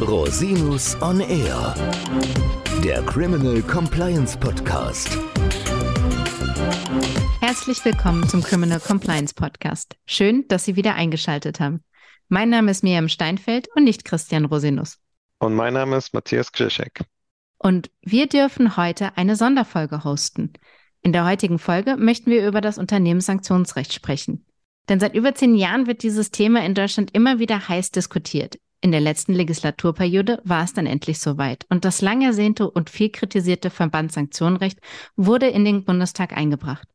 Rosinus on Air, der Criminal Compliance Podcast. Herzlich willkommen zum Criminal Compliance Podcast. Schön, dass Sie wieder eingeschaltet haben. Mein Name ist Miriam Steinfeld und nicht Christian Rosinus. Und mein Name ist Matthias Krzyszek. Und wir dürfen heute eine Sonderfolge hosten. In der heutigen Folge möchten wir über das Unternehmenssanktionsrecht sprechen. Denn seit über zehn Jahren wird dieses Thema in Deutschland immer wieder heiß diskutiert. In der letzten Legislaturperiode war es dann endlich soweit und das lang ersehnte und viel kritisierte Verbandssanktionenrecht wurde in den Bundestag eingebracht.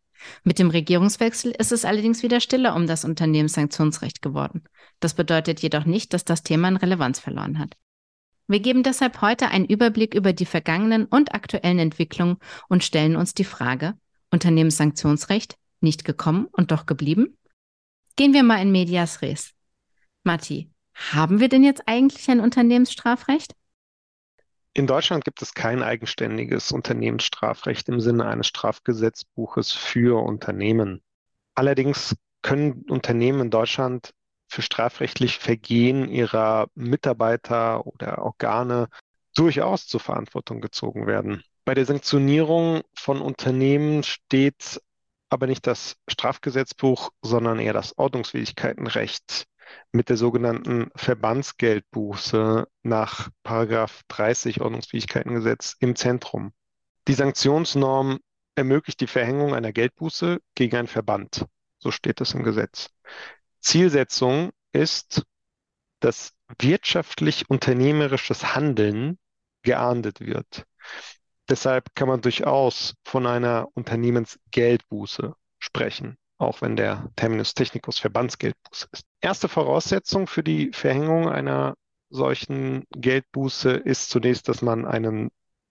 Mit dem Regierungswechsel ist es allerdings wieder stiller um das Unternehmenssanktionsrecht geworden. Das bedeutet jedoch nicht, dass das Thema an Relevanz verloren hat. Wir geben deshalb heute einen Überblick über die vergangenen und aktuellen Entwicklungen und stellen uns die Frage, Unternehmenssanktionsrecht nicht gekommen und doch geblieben? Gehen wir mal in Medias Res. Matti, haben wir denn jetzt eigentlich ein Unternehmensstrafrecht? In Deutschland gibt es kein eigenständiges Unternehmensstrafrecht im Sinne eines Strafgesetzbuches für Unternehmen. Allerdings können Unternehmen in Deutschland für strafrechtliche Vergehen ihrer Mitarbeiter oder Organe durchaus zur Verantwortung gezogen werden. Bei der Sanktionierung von Unternehmen steht aber nicht das Strafgesetzbuch, sondern eher das Ordnungswidrigkeitenrecht mit der sogenannten Verbandsgeldbuße nach 30 Ordnungsfähigkeitengesetz im Zentrum. Die Sanktionsnorm ermöglicht die Verhängung einer Geldbuße gegen einen Verband. So steht es im Gesetz. Zielsetzung ist, dass wirtschaftlich unternehmerisches Handeln geahndet wird. Deshalb kann man durchaus von einer Unternehmensgeldbuße sprechen auch wenn der Terminus technicus Verbandsgeldbuße ist. Erste Voraussetzung für die Verhängung einer solchen Geldbuße ist zunächst, dass man einen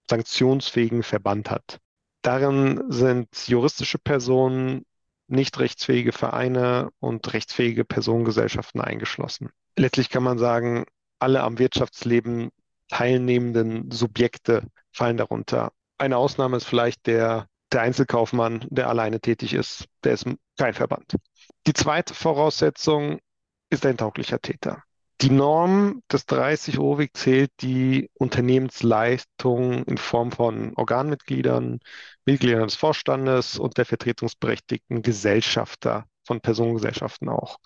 sanktionsfähigen Verband hat. Darin sind juristische Personen, nicht rechtsfähige Vereine und rechtsfähige Personengesellschaften eingeschlossen. Letztlich kann man sagen, alle am Wirtschaftsleben teilnehmenden Subjekte fallen darunter. Eine Ausnahme ist vielleicht der der Einzelkaufmann, der alleine tätig ist, der ist kein Verband. Die zweite Voraussetzung ist ein tauglicher Täter. Die Norm des 30 OWIG zählt die Unternehmensleistung in Form von Organmitgliedern, Mitgliedern des Vorstandes und der vertretungsberechtigten Gesellschafter von Personengesellschaften auch.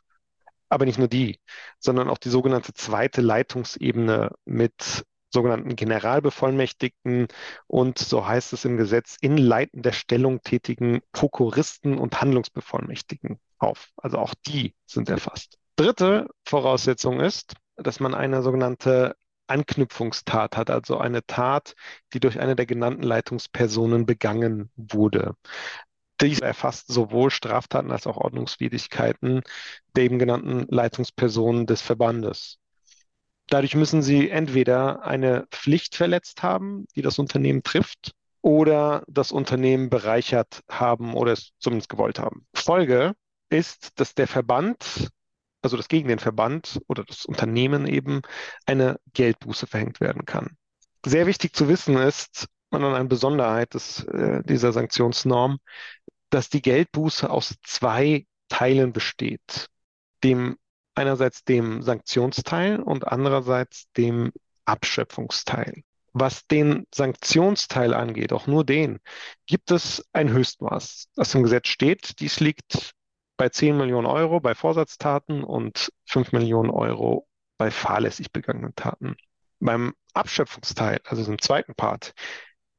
Aber nicht nur die, sondern auch die sogenannte zweite Leitungsebene mit sogenannten Generalbevollmächtigten und, so heißt es im Gesetz, in leitender Stellung tätigen Prokuristen und Handlungsbevollmächtigen auf. Also auch die sind erfasst. Dritte Voraussetzung ist, dass man eine sogenannte Anknüpfungstat hat, also eine Tat, die durch eine der genannten Leitungspersonen begangen wurde. Dies erfasst sowohl Straftaten als auch Ordnungswidrigkeiten der eben genannten Leitungspersonen des Verbandes. Dadurch müssen sie entweder eine Pflicht verletzt haben, die das Unternehmen trifft, oder das Unternehmen bereichert haben oder es zumindest gewollt haben. Folge ist, dass der Verband, also das gegen den Verband oder das Unternehmen eben, eine Geldbuße verhängt werden kann. Sehr wichtig zu wissen ist, und eine Besonderheit des, äh, dieser Sanktionsnorm, dass die Geldbuße aus zwei Teilen besteht. Dem einerseits dem Sanktionsteil und andererseits dem Abschöpfungsteil. Was den Sanktionsteil angeht, auch nur den, gibt es ein Höchstmaß, das im Gesetz steht. Dies liegt bei 10 Millionen Euro bei Vorsatztaten und 5 Millionen Euro bei fahrlässig begangenen Taten. Beim Abschöpfungsteil, also im zweiten Part,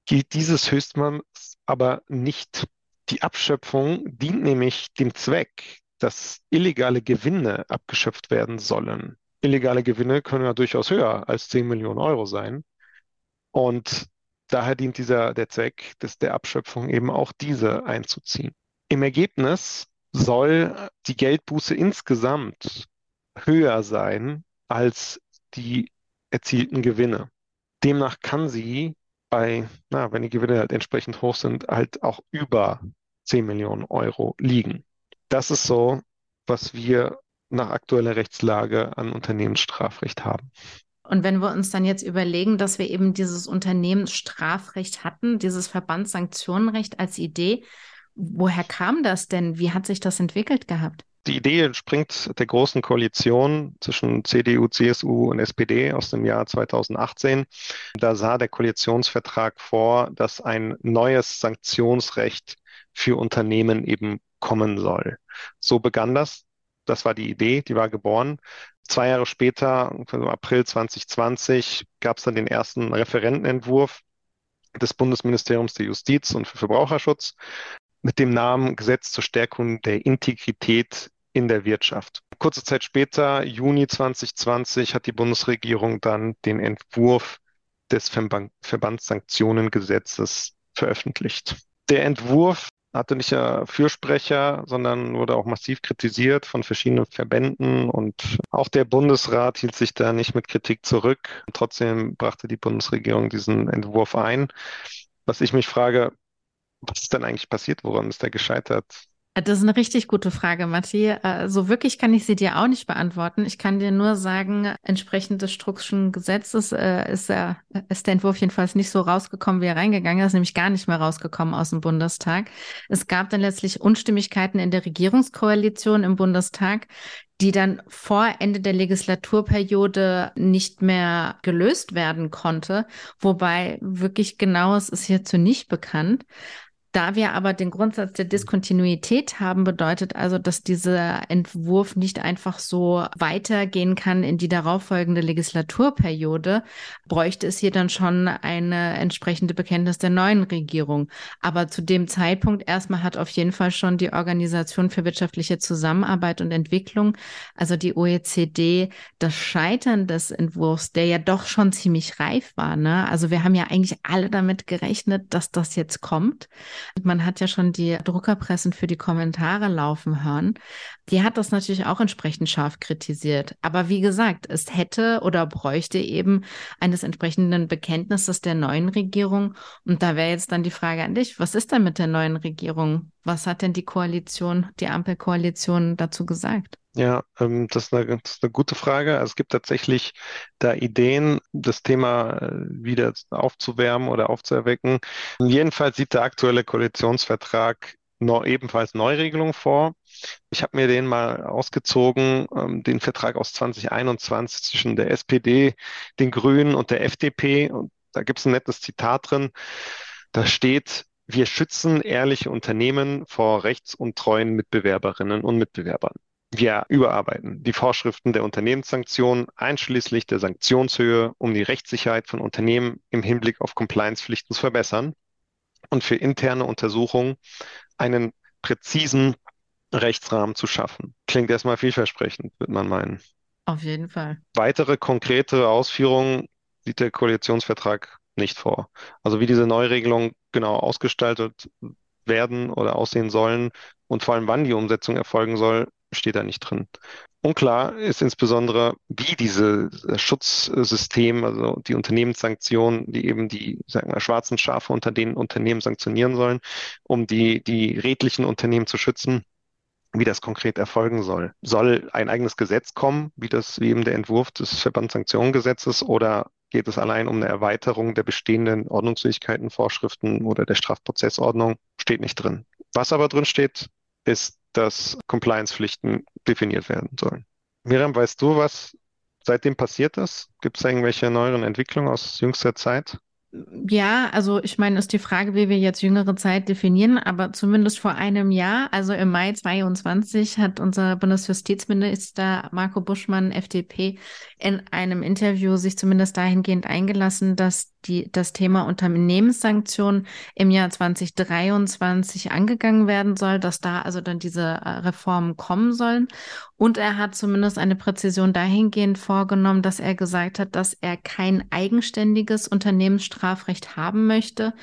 gilt dieses Höchstmaß aber nicht. Die Abschöpfung dient nämlich dem Zweck, dass illegale Gewinne abgeschöpft werden sollen. Illegale Gewinne können ja durchaus höher als 10 Millionen Euro sein. Und daher dient dieser, der Zweck des, der Abschöpfung eben auch diese einzuziehen. Im Ergebnis soll die Geldbuße insgesamt höher sein als die erzielten Gewinne. Demnach kann sie bei, na, wenn die Gewinne halt entsprechend hoch sind, halt auch über 10 Millionen Euro liegen. Das ist so, was wir nach aktueller Rechtslage an Unternehmensstrafrecht haben. Und wenn wir uns dann jetzt überlegen, dass wir eben dieses Unternehmensstrafrecht hatten, dieses Verbandssanktionenrecht als Idee, woher kam das denn? Wie hat sich das entwickelt gehabt? Die Idee entspringt der großen Koalition zwischen CDU, CSU und SPD aus dem Jahr 2018. Da sah der Koalitionsvertrag vor, dass ein neues Sanktionsrecht für Unternehmen eben kommen soll. So begann das. Das war die Idee, die war geboren. Zwei Jahre später, im April 2020, gab es dann den ersten Referentenentwurf des Bundesministeriums der Justiz und für Verbraucherschutz mit dem Namen Gesetz zur Stärkung der Integrität in der Wirtschaft. Kurze Zeit später, Juni 2020, hat die Bundesregierung dann den Entwurf des Verbandssanktionengesetzes veröffentlicht. Der Entwurf hatte nicht ja Fürsprecher, sondern wurde auch massiv kritisiert von verschiedenen Verbänden und auch der Bundesrat hielt sich da nicht mit Kritik zurück. Trotzdem brachte die Bundesregierung diesen Entwurf ein. Was ich mich frage, was ist denn eigentlich passiert? Woran ist er gescheitert? Das ist eine richtig gute Frage, Matti. Äh, so wirklich kann ich sie dir auch nicht beantworten. Ich kann dir nur sagen, entsprechend des Struckschen Gesetzes äh, ist, ist der Entwurf jedenfalls nicht so rausgekommen, wie er reingegangen ist, nämlich gar nicht mehr rausgekommen aus dem Bundestag. Es gab dann letztlich Unstimmigkeiten in der Regierungskoalition im Bundestag, die dann vor Ende der Legislaturperiode nicht mehr gelöst werden konnte. Wobei wirklich genaues ist hierzu nicht bekannt. Da wir aber den Grundsatz der Diskontinuität haben, bedeutet also, dass dieser Entwurf nicht einfach so weitergehen kann in die darauffolgende Legislaturperiode, bräuchte es hier dann schon eine entsprechende Bekenntnis der neuen Regierung. Aber zu dem Zeitpunkt erstmal hat auf jeden Fall schon die Organisation für wirtschaftliche Zusammenarbeit und Entwicklung, also die OECD, das Scheitern des Entwurfs, der ja doch schon ziemlich reif war. Ne? Also wir haben ja eigentlich alle damit gerechnet, dass das jetzt kommt. Man hat ja schon die Druckerpressen für die Kommentare laufen hören. Die hat das natürlich auch entsprechend scharf kritisiert. Aber wie gesagt, es hätte oder bräuchte eben eines entsprechenden Bekenntnisses der neuen Regierung. Und da wäre jetzt dann die Frage an dich, was ist denn mit der neuen Regierung? Was hat denn die Koalition, die Ampelkoalition dazu gesagt? Ja, ähm, das ist, eine, das ist eine gute Frage. Also es gibt tatsächlich da Ideen, das Thema äh, wieder aufzuwärmen oder aufzuerwecken. Jedenfalls sieht der aktuelle Koalitionsvertrag noch ebenfalls Neuregelungen vor. Ich habe mir den mal ausgezogen, ähm, den Vertrag aus 2021 zwischen der SPD, den Grünen und der FDP. Und da gibt es ein nettes Zitat drin. Da steht, wir schützen ehrliche Unternehmen vor rechtsuntreuen Mitbewerberinnen und Mitbewerbern. Wir überarbeiten die Vorschriften der Unternehmenssanktionen einschließlich der Sanktionshöhe, um die Rechtssicherheit von Unternehmen im Hinblick auf Compliance-Pflichten zu verbessern und für interne Untersuchungen einen präzisen Rechtsrahmen zu schaffen. Klingt erstmal vielversprechend, würde man meinen. Auf jeden Fall. Weitere konkrete Ausführungen sieht der Koalitionsvertrag nicht vor. Also wie diese Neuregelungen genau ausgestaltet werden oder aussehen sollen und vor allem wann die Umsetzung erfolgen soll, steht da nicht drin. Unklar ist insbesondere, wie dieses Schutzsystem, also die Unternehmenssanktionen, die eben die, sagen wir, schwarzen Schafe unter den Unternehmen sanktionieren sollen, um die, die redlichen Unternehmen zu schützen, wie das konkret erfolgen soll. Soll ein eigenes Gesetz kommen, wie das, wie eben der Entwurf des Verbandssanktionengesetzes, oder geht es allein um eine Erweiterung der bestehenden Ordnungsfähigkeiten, Vorschriften oder der Strafprozessordnung? Steht nicht drin. Was aber drin steht, ist dass Compliance-Pflichten definiert werden sollen. Miriam, weißt du, was seitdem passiert ist? Gibt es irgendwelche neueren Entwicklungen aus jüngster Zeit? Ja, also ich meine, ist die Frage, wie wir jetzt jüngere Zeit definieren, aber zumindest vor einem Jahr, also im Mai 22, hat unser Bundesjustizminister Marco Buschmann, FDP, in einem Interview sich zumindest dahingehend eingelassen, dass die, das Thema Unternehmenssanktionen im Jahr 2023 angegangen werden soll, dass da also dann diese äh, Reformen kommen sollen. Und er hat zumindest eine Präzision dahingehend vorgenommen, dass er gesagt hat, dass er kein eigenständiges Unternehmensstrafrecht haben möchte,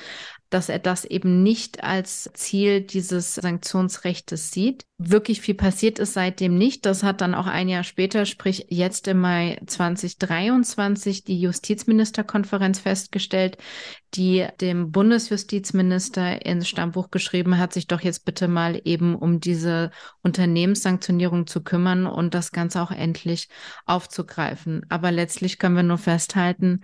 dass er das eben nicht als Ziel dieses Sanktionsrechtes sieht. Wirklich viel passiert ist seitdem nicht. Das hat dann auch ein Jahr später, sprich jetzt im Mai 2023, die Justizministerkonferenz festgestellt, die dem Bundesjustizminister ins Stammbuch geschrieben hat, sich doch jetzt bitte mal eben um diese Unternehmenssanktionierung zu kümmern und das Ganze auch endlich aufzugreifen. Aber letztlich können wir nur festhalten,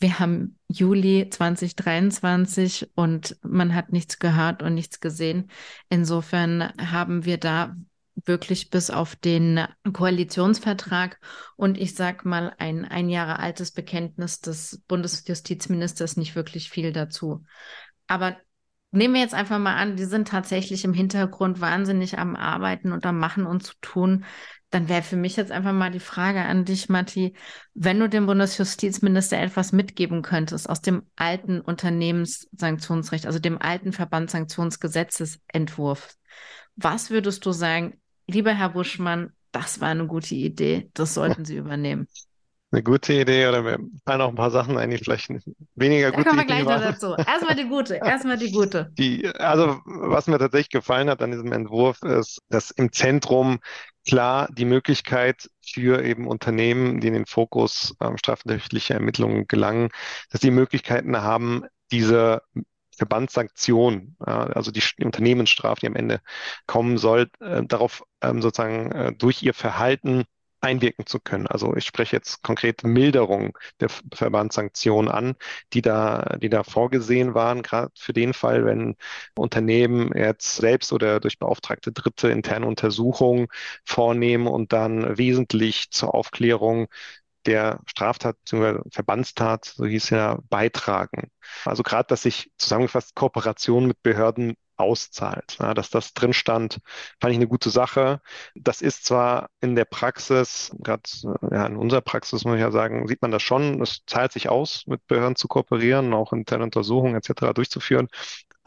wir haben Juli 2023 und man hat nichts gehört und nichts gesehen. Insofern haben wir da wirklich bis auf den Koalitionsvertrag und ich sag mal ein ein Jahre altes Bekenntnis des Bundesjustizministers nicht wirklich viel dazu. Aber nehmen wir jetzt einfach mal an, die sind tatsächlich im Hintergrund wahnsinnig am Arbeiten und am Machen und zu tun. Dann wäre für mich jetzt einfach mal die Frage an dich, Matti, wenn du dem Bundesjustizminister etwas mitgeben könntest aus dem alten Unternehmenssanktionsrecht, also dem alten Verbandssanktionsgesetzesentwurf, was würdest du sagen, lieber Herr Buschmann, das war eine gute Idee, das sollten Sie übernehmen? Eine gute Idee oder mir fallen auch ein paar Sachen ein, die vielleicht weniger da gute kommen wir gleich noch dazu. Erstmal die gute, erstmal die gute. Die, also was mir tatsächlich gefallen hat an diesem Entwurf ist, dass im Zentrum klar die Möglichkeit für eben Unternehmen, die in den Fokus ähm, strafrechtlicher Ermittlungen gelangen, dass die Möglichkeiten haben, diese Verbandssanktion, äh, also die Unternehmensstrafe, die am Ende kommen soll, äh, darauf ähm, sozusagen äh, durch ihr Verhalten einwirken zu können. Also ich spreche jetzt konkret Milderung der Verbandssanktionen an, die da, die da vorgesehen waren, gerade für den Fall, wenn Unternehmen jetzt selbst oder durch beauftragte Dritte interne Untersuchungen vornehmen und dann wesentlich zur Aufklärung der Straftat bzw. Verbandstat, so hieß ja, beitragen. Also gerade, dass sich zusammengefasst Kooperation mit Behörden auszahlt. Ja, dass das drin stand, fand ich eine gute Sache. Das ist zwar in der Praxis, gerade ja, in unserer Praxis muss ich ja sagen, sieht man das schon, es zahlt sich aus, mit Behörden zu kooperieren, auch interne Untersuchungen etc. durchzuführen.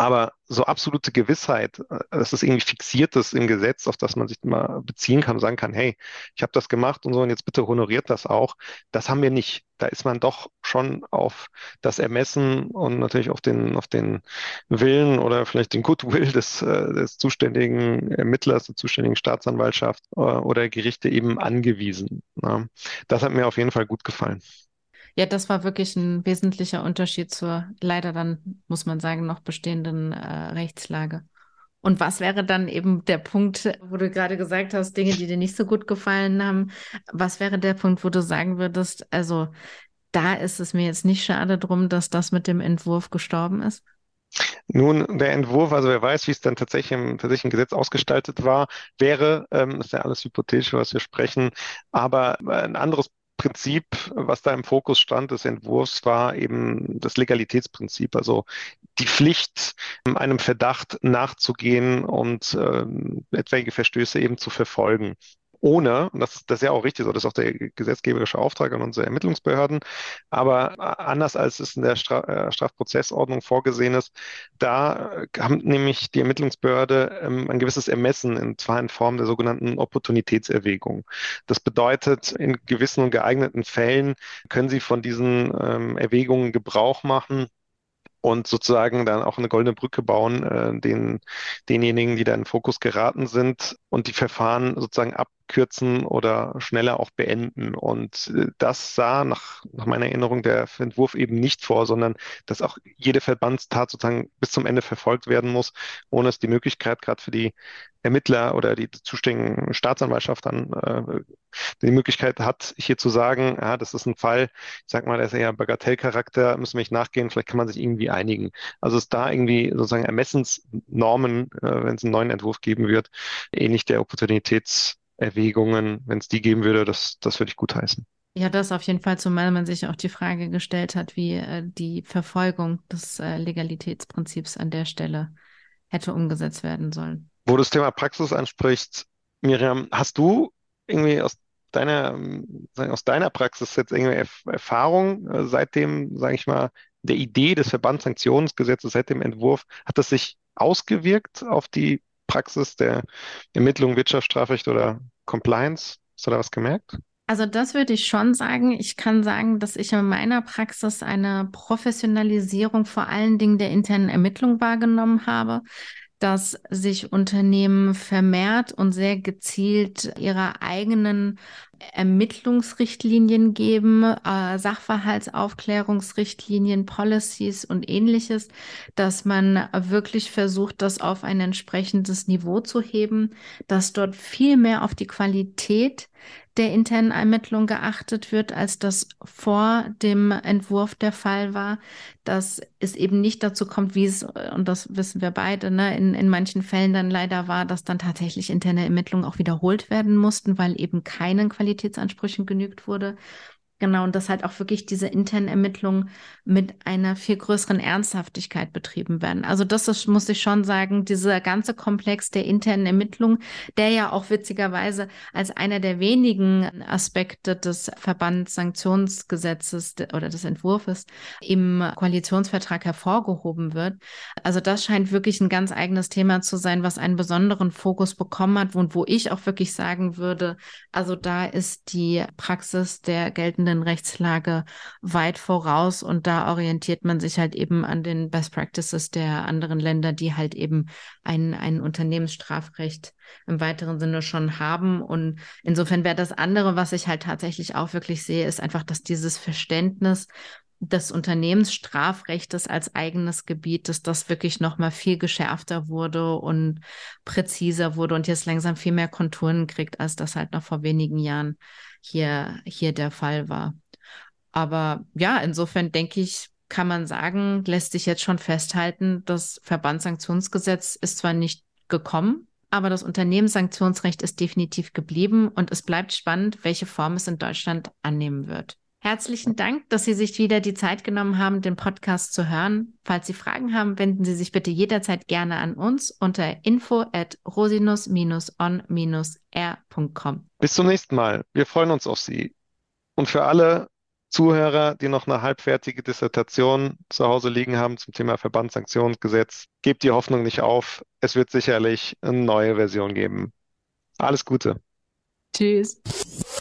Aber so absolute Gewissheit, äh, dass es irgendwie fixiert ist im Gesetz, auf das man sich mal beziehen kann sagen kann, hey, ich habe das gemacht und so und jetzt bitte honoriert das auch, das haben wir nicht. Da ist man doch schon auf das Ermessen und natürlich auf den, auf den Willen oder vielleicht den Goodwill des, äh, des zuständigen Ermittlers, der zuständigen Staatsanwaltschaft äh, oder Gerichte eben angewiesen. Ja. Das hat mir auf jeden Fall gut gefallen. Ja, das war wirklich ein wesentlicher Unterschied zur leider dann, muss man sagen, noch bestehenden äh, Rechtslage. Und was wäre dann eben der Punkt, wo du gerade gesagt hast, Dinge, die dir nicht so gut gefallen haben? Was wäre der Punkt, wo du sagen würdest, also da ist es mir jetzt nicht schade drum, dass das mit dem Entwurf gestorben ist? Nun, der Entwurf, also wer weiß, wie es dann tatsächlich im, tatsächlich im Gesetz ausgestaltet war, wäre, ähm, ist ja alles hypothetisch, was wir sprechen, aber ein anderes Prinzip, was da im Fokus stand des Entwurfs, war eben das Legalitätsprinzip, also die Pflicht, einem Verdacht nachzugehen und äh, etwaige Verstöße eben zu verfolgen ohne, und das, das ist ja auch richtig so, das ist auch der gesetzgeberische Auftrag an unsere Ermittlungsbehörden, aber anders als es in der Stra äh, Strafprozessordnung vorgesehen ist, da haben nämlich die Ermittlungsbehörde ähm, ein gewisses Ermessen, und zwar in Form der sogenannten Opportunitätserwägung. Das bedeutet, in gewissen und geeigneten Fällen können sie von diesen ähm, Erwägungen Gebrauch machen, und sozusagen dann auch eine goldene Brücke bauen, äh, den, denjenigen, die da in den Fokus geraten sind und die Verfahren sozusagen abkürzen oder schneller auch beenden. Und äh, das sah nach, nach meiner Erinnerung der Entwurf eben nicht vor, sondern dass auch jede Verbandstat sozusagen bis zum Ende verfolgt werden muss, ohne es die Möglichkeit gerade für die Ermittler oder die zuständigen Staatsanwaltschaft dann äh, die Möglichkeit hat, hier zu sagen, ja, das ist ein Fall, ich sag mal, der ist eher Bagatellcharakter, müssen wir nicht nachgehen, vielleicht kann man sich irgendwie einigen. Also ist da irgendwie sozusagen Ermessensnormen, äh, wenn es einen neuen Entwurf geben wird, ähnlich der Opportunitätserwägungen, wenn es die geben würde, das, das würde ich gutheißen. Ja, das auf jeden Fall, zumal man sich auch die Frage gestellt hat, wie äh, die Verfolgung des äh, Legalitätsprinzips an der Stelle hätte umgesetzt werden sollen. Wo du das Thema Praxis ansprichst, Miriam, hast du irgendwie aus deiner, aus deiner Praxis jetzt irgendwie Erfahrung äh, seit dem, sage ich mal, der Idee des Verbandssanktionsgesetzes, seit dem Entwurf, hat das sich ausgewirkt auf die Praxis der Ermittlung, Wirtschaftsstrafrecht oder Compliance? Hast du da was gemerkt? Also das würde ich schon sagen. Ich kann sagen, dass ich in meiner Praxis eine Professionalisierung vor allen Dingen der internen Ermittlung wahrgenommen habe dass sich Unternehmen vermehrt und sehr gezielt ihrer eigenen Ermittlungsrichtlinien geben, äh, Sachverhaltsaufklärungsrichtlinien, Policies und ähnliches, dass man wirklich versucht, das auf ein entsprechendes Niveau zu heben, dass dort viel mehr auf die Qualität der internen Ermittlung geachtet wird, als das vor dem Entwurf der Fall war, dass es eben nicht dazu kommt, wie es, und das wissen wir beide, ne, in, in manchen Fällen dann leider war, dass dann tatsächlich interne Ermittlungen auch wiederholt werden mussten, weil eben keinen Qualitätsansprüchen genügt wurde. Genau, und dass halt auch wirklich diese internen Ermittlungen mit einer viel größeren Ernsthaftigkeit betrieben werden. Also das ist, muss ich schon sagen, dieser ganze Komplex der internen Ermittlungen, der ja auch witzigerweise als einer der wenigen Aspekte des Verbandssanktionsgesetzes oder des Entwurfs im Koalitionsvertrag hervorgehoben wird. Also das scheint wirklich ein ganz eigenes Thema zu sein, was einen besonderen Fokus bekommen hat und wo ich auch wirklich sagen würde, also da ist die Praxis der geltenden geltenden Rechtslage weit voraus und da orientiert man sich halt eben an den Best Practices der anderen Länder, die halt eben ein, ein Unternehmensstrafrecht im weiteren Sinne schon haben. Und insofern wäre das andere, was ich halt tatsächlich auch wirklich sehe, ist einfach, dass dieses Verständnis des Unternehmensstrafrechtes als eigenes Gebiet, dass das wirklich noch mal viel geschärfter wurde und präziser wurde und jetzt langsam viel mehr Konturen kriegt, als das halt noch vor wenigen Jahren hier, hier der Fall war. Aber ja, insofern denke ich, kann man sagen, lässt sich jetzt schon festhalten, das Verbandssanktionsgesetz ist zwar nicht gekommen, aber das Unternehmenssanktionsrecht ist definitiv geblieben und es bleibt spannend, welche Form es in Deutschland annehmen wird. Herzlichen Dank, dass Sie sich wieder die Zeit genommen haben, den Podcast zu hören. Falls Sie Fragen haben, wenden Sie sich bitte jederzeit gerne an uns unter info at rosinus-on-r.com. Bis zum nächsten Mal. Wir freuen uns auf Sie. Und für alle Zuhörer, die noch eine halbfertige Dissertation zu Hause liegen haben zum Thema Verbandssanktionsgesetz, gebt die Hoffnung nicht auf. Es wird sicherlich eine neue Version geben. Alles Gute. Tschüss.